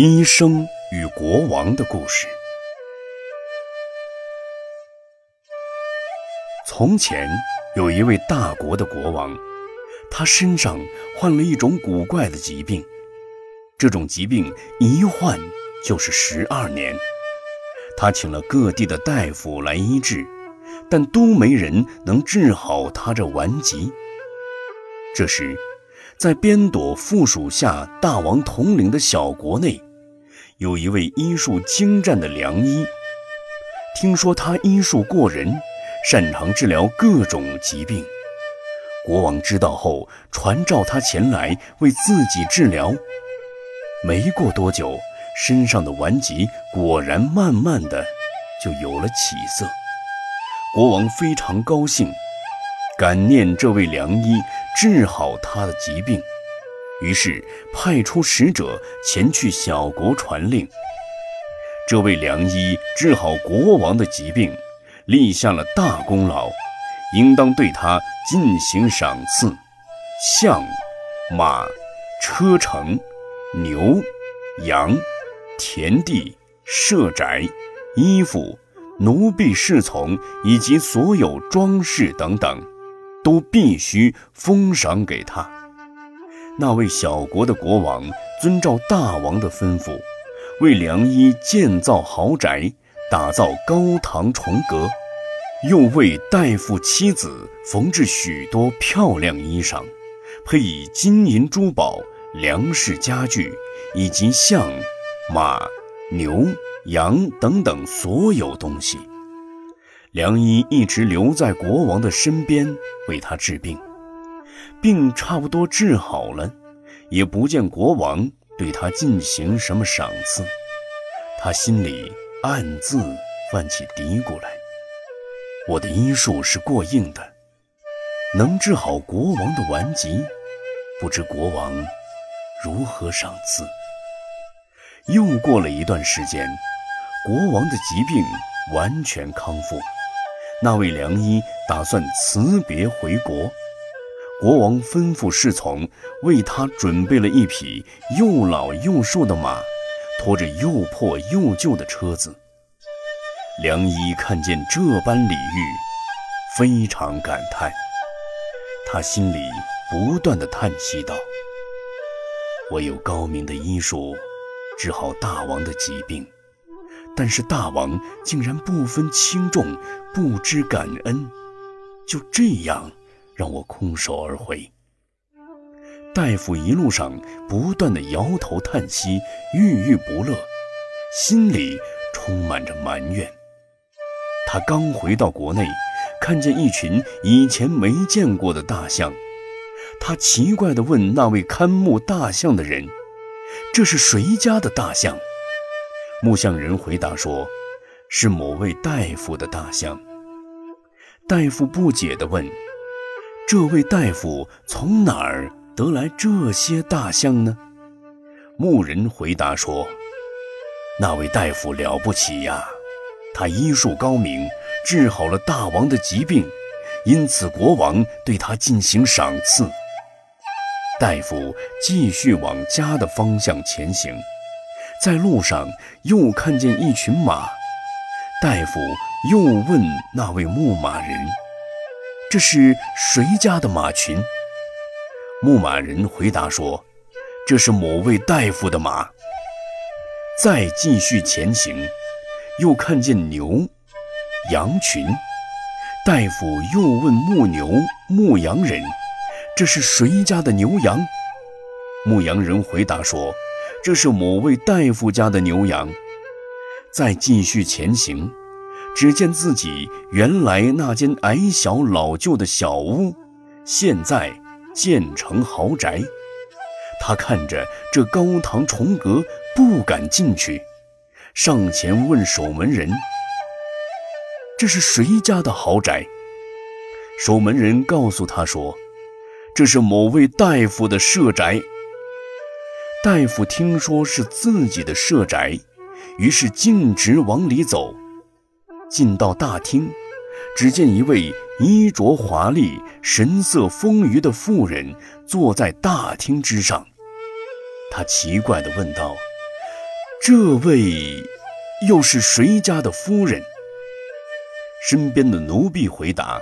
医生与国王的故事。从前有一位大国的国王，他身上患了一种古怪的疾病，这种疾病一患就是十二年。他请了各地的大夫来医治，但都没人能治好他这顽疾。这时，在边朵附属下大王统领的小国内。有一位医术精湛的良医，听说他医术过人，擅长治疗各种疾病。国王知道后，传召他前来为自己治疗。没过多久，身上的顽疾果然慢慢的就有了起色。国王非常高兴，感念这位良医治好他的疾病。于是派出使者前去小国传令。这位良医治好国王的疾病，立下了大功劳，应当对他进行赏赐：象、马、车乘、牛、羊、田地、舍宅、衣服、奴婢侍从以及所有装饰等等，都必须封赏给他。那位小国的国王遵照大王的吩咐，为良医建造豪宅，打造高堂重阁，又为大夫妻子缝制许多漂亮衣裳，配以金银珠宝、粮食家具，以及象、马、牛、羊等等所有东西。良医一直留在国王的身边，为他治病。病差不多治好了，也不见国王对他进行什么赏赐，他心里暗自泛起嘀咕来：“我的医术是过硬的，能治好国王的顽疾，不知国王如何赏赐。”又过了一段时间，国王的疾病完全康复，那位良医打算辞别回国。国王吩咐侍从为他准备了一匹又老又瘦的马，拖着又破又旧的车子。良医看见这般礼遇，非常感叹，他心里不断的叹息道：“我有高明的医术，治好大王的疾病，但是大王竟然不分轻重，不知感恩，就这样。”让我空手而回。大夫一路上不断的摇头叹息，郁郁不乐，心里充满着埋怨。他刚回到国内，看见一群以前没见过的大象，他奇怪地问那位看牧大象的人：“这是谁家的大象？”牧象人回答说：“是某位大夫的大象。”大夫不解地问。这位大夫从哪儿得来这些大象呢？牧人回答说：“那位大夫了不起呀，他医术高明，治好了大王的疾病，因此国王对他进行赏赐。”大夫继续往家的方向前行，在路上又看见一群马，大夫又问那位牧马人。这是谁家的马群？牧马人回答说：“这是某位大夫的马。”再继续前行，又看见牛、羊群。大夫又问牧牛、牧羊人：“这是谁家的牛羊？”牧羊人回答说：“这是某位大夫家的牛羊。”再继续前行。只见自己原来那间矮小老旧的小屋，现在建成豪宅。他看着这高堂重阁，不敢进去，上前问守门人：“这是谁家的豪宅？”守门人告诉他说：“这是某位大夫的舍宅。”大夫听说是自己的舍宅，于是径直往里走。进到大厅，只见一位衣着华丽、神色丰腴的妇人坐在大厅之上。他奇怪地问道：“这位又是谁家的夫人？”身边的奴婢回答：“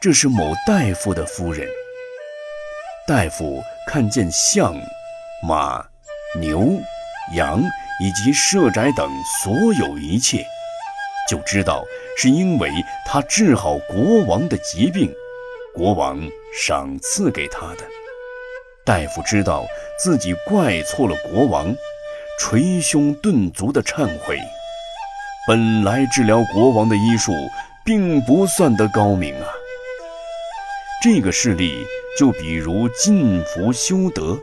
这是某大夫的夫人。”大夫看见象、马、牛、羊以及舍宅等所有一切，就知道是因为他治好国王的疾病，国王赏赐给他的。大夫知道自己怪错了国王，捶胸顿足的忏悔。本来治疗国王的医术并不算得高明啊。这个事例就比如进福修德，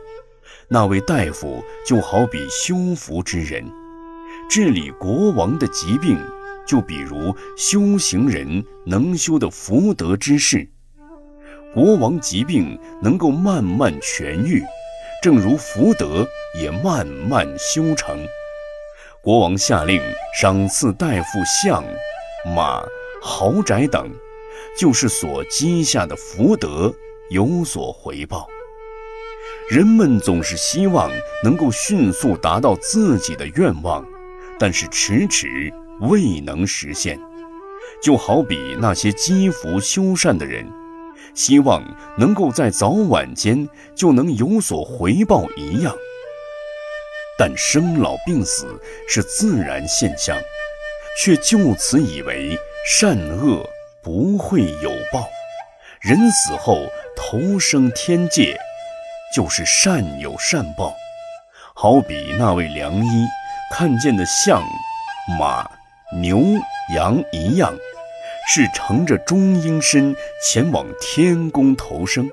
那位大夫就好比修福之人；治理国王的疾病，就比如修行人能修的福德之事。国王疾病能够慢慢痊愈，正如福德也慢慢修成。国王下令赏赐大夫象、马、豪宅等。就是所积下的福德有所回报。人们总是希望能够迅速达到自己的愿望，但是迟迟未能实现。就好比那些积福修善的人，希望能够在早晚间就能有所回报一样。但生老病死是自然现象，却就此以为善恶。不会有报，人死后投生天界，就是善有善报。好比那位良医看见的象、马、牛、羊一样，是乘着中阴身前往天宫投生。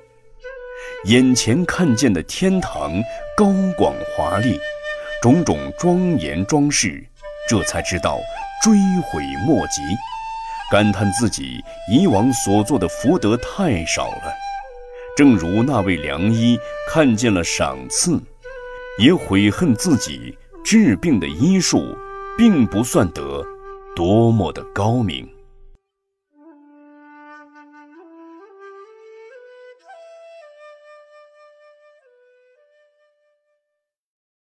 眼前看见的天堂高广华丽，种种庄严装饰，这才知道追悔莫及。感叹自己以往所做的福德太少了，正如那位良医看见了赏赐，也悔恨自己治病的医术并不算得多么的高明。